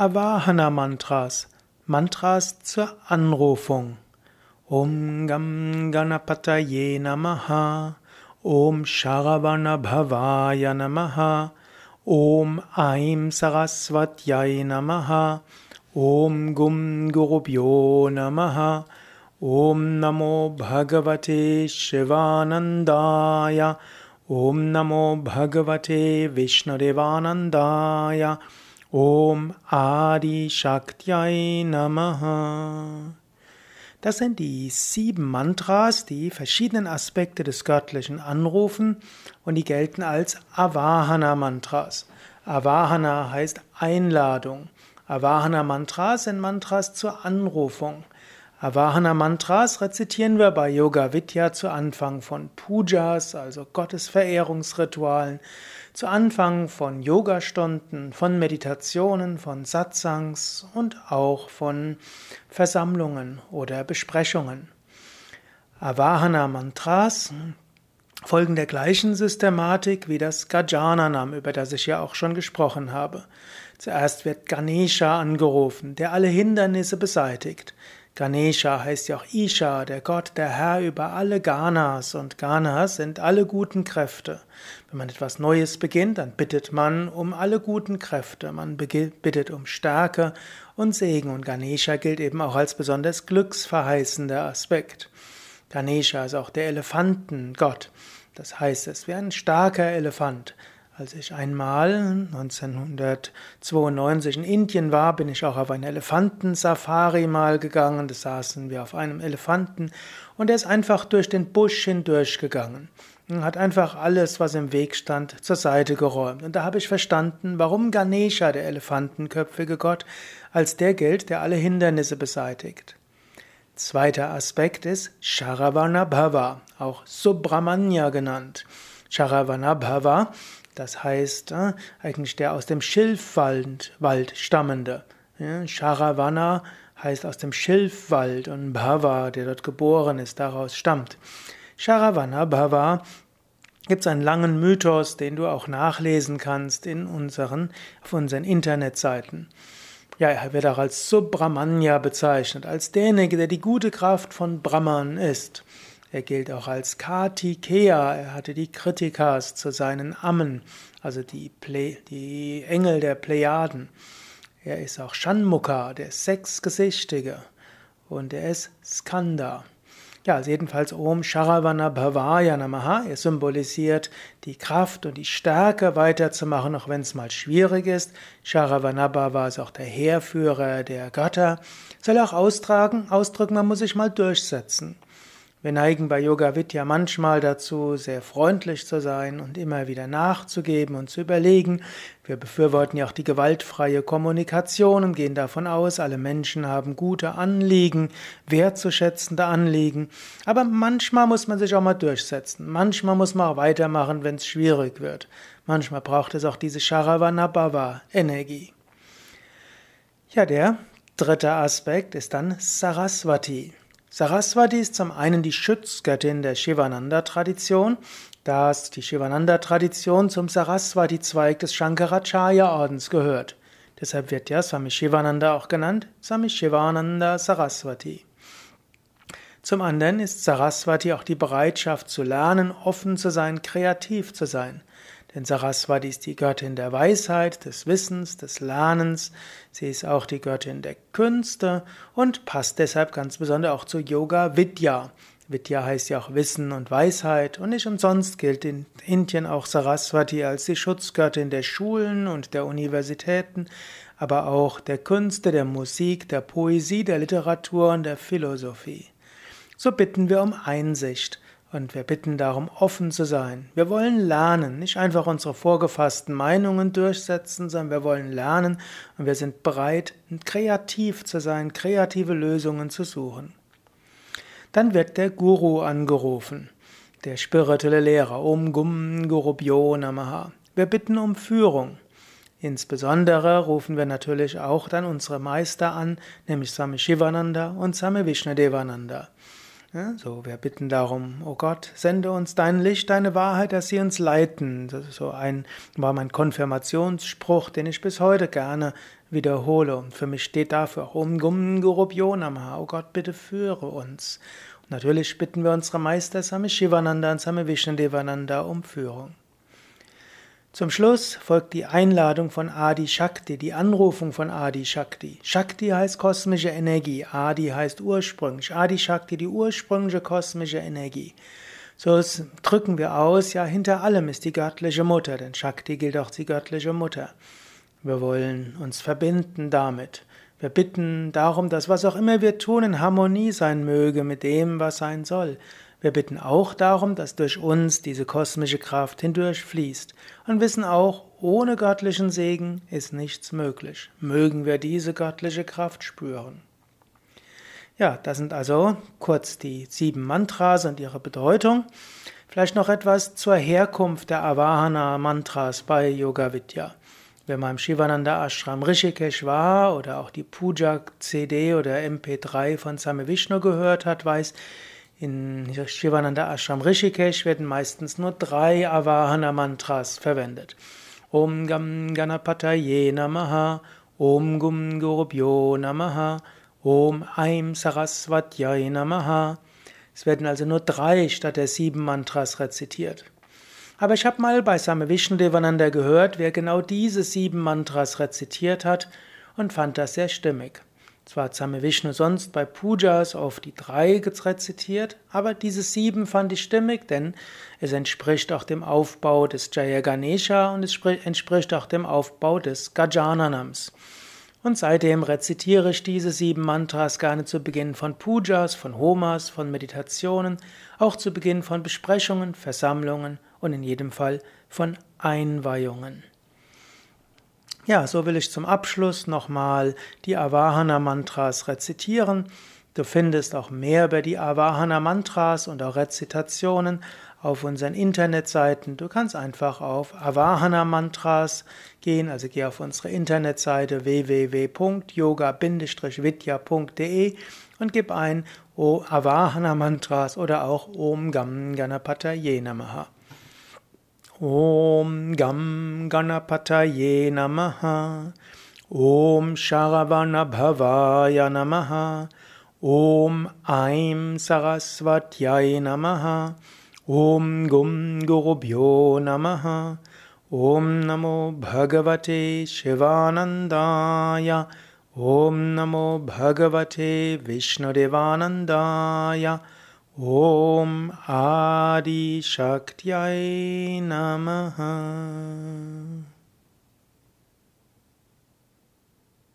Avahana Mantras, Mantras zur Anrufung. Om Gam Ganapataye Namaha, Om Sharavana Bhavaya Namaha, Om Aim Saraswatyay Namaha, Om Gum Gurubhyo Namaha, Om Namo Bhagavate Shivanandaya, Om Namo Bhagavate Vishnudevanandaya, Om Adi Shaktyai Namaha. Das sind die sieben Mantras, die verschiedenen Aspekte des Göttlichen anrufen und die gelten als Avahana Mantras. Avahana heißt Einladung. Avahana Mantras sind Mantras zur Anrufung. Avahana Mantras rezitieren wir bei Yoga Vidya zu Anfang von Pujas, also Gottesverehrungsritualen, zu Anfang von Yogastunden, von Meditationen, von Satsangs und auch von Versammlungen oder Besprechungen. Avahana Mantras folgen der gleichen Systematik wie das Gajananam, über das ich ja auch schon gesprochen habe. Zuerst wird Ganesha angerufen, der alle Hindernisse beseitigt. Ganesha heißt ja auch Isha, der Gott, der Herr über alle Ganas und Ganas sind alle guten Kräfte. Wenn man etwas Neues beginnt, dann bittet man um alle guten Kräfte, man bittet um Stärke und Segen und Ganesha gilt eben auch als besonders glücksverheißender Aspekt. Ganesha ist auch der Elefantengott. Das heißt, es wäre ein starker Elefant. Als ich einmal 1992 in Indien war, bin ich auch auf eine Elefantensafari mal gegangen. Da saßen wir auf einem Elefanten und er ist einfach durch den Busch hindurch gegangen. Und hat einfach alles, was im Weg stand, zur Seite geräumt. Und da habe ich verstanden, warum Ganesha, der elefantenköpfige Gott, als der gilt, der alle Hindernisse beseitigt. Zweiter Aspekt ist Sharavana Bhava, auch Subramanya genannt. Sharavana Bhava das heißt, äh, eigentlich der aus dem Schilfwald Wald stammende. Ja, Charavana heißt aus dem Schilfwald und Bhava, der dort geboren ist, daraus stammt. Charavana Bhava gibt es einen langen Mythos, den du auch nachlesen kannst in unseren, auf unseren Internetseiten. Ja, er wird auch als Subramanya bezeichnet, als derjenige, der die gute Kraft von Brahman ist. Er gilt auch als Kartikeya. Er hatte die Kritikas zu seinen Ammen, also die, Ple die Engel der Plejaden. Er ist auch Shanmukha, der Sechsgesichtige. Und er ist Skanda. Ja, also jedenfalls Om Sharavana Bhavaya Namaha. Er symbolisiert die Kraft und die Stärke weiterzumachen, auch wenn es mal schwierig ist. Sharavana Bhava ist auch der Heerführer der Götter. Soll auch austragen, ausdrücken, man muss sich mal durchsetzen. Wir neigen bei Yoga Vidya manchmal dazu, sehr freundlich zu sein und immer wieder nachzugeben und zu überlegen. Wir befürworten ja auch die gewaltfreie Kommunikation und gehen davon aus, alle Menschen haben gute Anliegen, wertzuschätzende Anliegen. Aber manchmal muss man sich auch mal durchsetzen. Manchmal muss man auch weitermachen, wenn es schwierig wird. Manchmal braucht es auch diese Sharavanabhava Energie. Ja, der dritte Aspekt ist dann Saraswati. Saraswati ist zum einen die Schutzgöttin der Shivananda-Tradition, da die Shivananda-Tradition zum Saraswati-Zweig des Shankaracharya-Ordens gehört. Deshalb wird ja Swami Shivananda auch genannt, Swami Shivananda Saraswati. Zum anderen ist Saraswati auch die Bereitschaft zu lernen, offen zu sein, kreativ zu sein. Denn Saraswati ist die Göttin der Weisheit, des Wissens, des Lernens. Sie ist auch die Göttin der Künste und passt deshalb ganz besonders auch zu Yoga Vidya. Vidya heißt ja auch Wissen und Weisheit und nicht umsonst gilt in Indien auch Saraswati als die Schutzgöttin der Schulen und der Universitäten, aber auch der Künste, der Musik, der Poesie, der Literatur und der Philosophie. So bitten wir um Einsicht. Und wir bitten darum, offen zu sein. Wir wollen lernen, nicht einfach unsere vorgefassten Meinungen durchsetzen, sondern wir wollen lernen und wir sind bereit, kreativ zu sein, kreative Lösungen zu suchen. Dann wird der Guru angerufen, der spirituelle Lehrer, Om Gum Gurubhyo Namaha. Wir bitten um Führung. Insbesondere rufen wir natürlich auch dann unsere Meister an, nämlich Swami Shivananda und Swami Vishnadevananda. Ja, so, wir bitten darum, oh Gott, sende uns dein Licht, deine Wahrheit, dass sie uns leiten. Das ist so ein, war mein Konfirmationsspruch, den ich bis heute gerne wiederhole. Und für mich steht dafür Om Gum Gurubhyonamaha. Oh Gott, bitte führe uns. Und natürlich bitten wir unsere Meister Same Shivananda und Same Vishnadevananda um Führung. Zum Schluss folgt die Einladung von Adi Shakti, die Anrufung von Adi Shakti. Shakti heißt kosmische Energie, Adi heißt ursprünglich, Adi Shakti die ursprüngliche kosmische Energie. So drücken wir aus, ja, hinter allem ist die göttliche Mutter, denn Shakti gilt auch die göttliche Mutter. Wir wollen uns verbinden damit. Wir bitten darum, dass was auch immer wir tun in Harmonie sein möge mit dem, was sein soll. Wir bitten auch darum, dass durch uns diese kosmische Kraft hindurchfließt und wissen auch, ohne göttlichen Segen ist nichts möglich. Mögen wir diese göttliche Kraft spüren. Ja, das sind also kurz die sieben Mantras und ihre Bedeutung. Vielleicht noch etwas zur Herkunft der Avahana Mantras bei Yoga Vidya. Wer mal im Shivananda Ashram Rishikesh war oder auch die Puja CD oder MP3 von Same Vishnu gehört hat, weiß, in Shivananda Ashram Rishikesh werden meistens nur drei Avahana Mantras verwendet. Om Gam Ganapataye Namaha, Om Gum Gurubhyo Namaha, Om Aim Saraswatyay Namaha. Es werden also nur drei statt der sieben Mantras rezitiert. Aber ich habe mal bei Same Vishnudevananda gehört, wer genau diese sieben Mantras rezitiert hat und fand das sehr stimmig. Zwar Same Vishnu sonst bei Pujas auf die drei rezitiert, aber diese sieben fand ich stimmig, denn es entspricht auch dem Aufbau des Jaya Ganesha und es entspricht auch dem Aufbau des Gajananams. Und seitdem rezitiere ich diese sieben Mantras gerne zu Beginn von Pujas, von Homas, von Meditationen, auch zu Beginn von Besprechungen, Versammlungen und in jedem Fall von Einweihungen. Ja, so will ich zum Abschluss nochmal die Avahana Mantras rezitieren. Du findest auch mehr über die Avahana Mantras und auch Rezitationen auf unseren Internetseiten. Du kannst einfach auf Avahana Mantras gehen, also geh auf unsere Internetseite www.yoga-vidya.de und gib ein O Avahana Mantras oder auch Om Gam Ganapataye Namaha. ॐ गं गणपतये नमः। ॐ शरवणभवाय नमः। ॐ ऐं सरस्वत्यै नमः। ॐ गुं गुरुभ्यो नमः। ॐ नमो भगवते शिवानन्दाय। ॐ नमो भगवते विष्णुदेवानन्दाय। Om Adi Shaktyai Namaha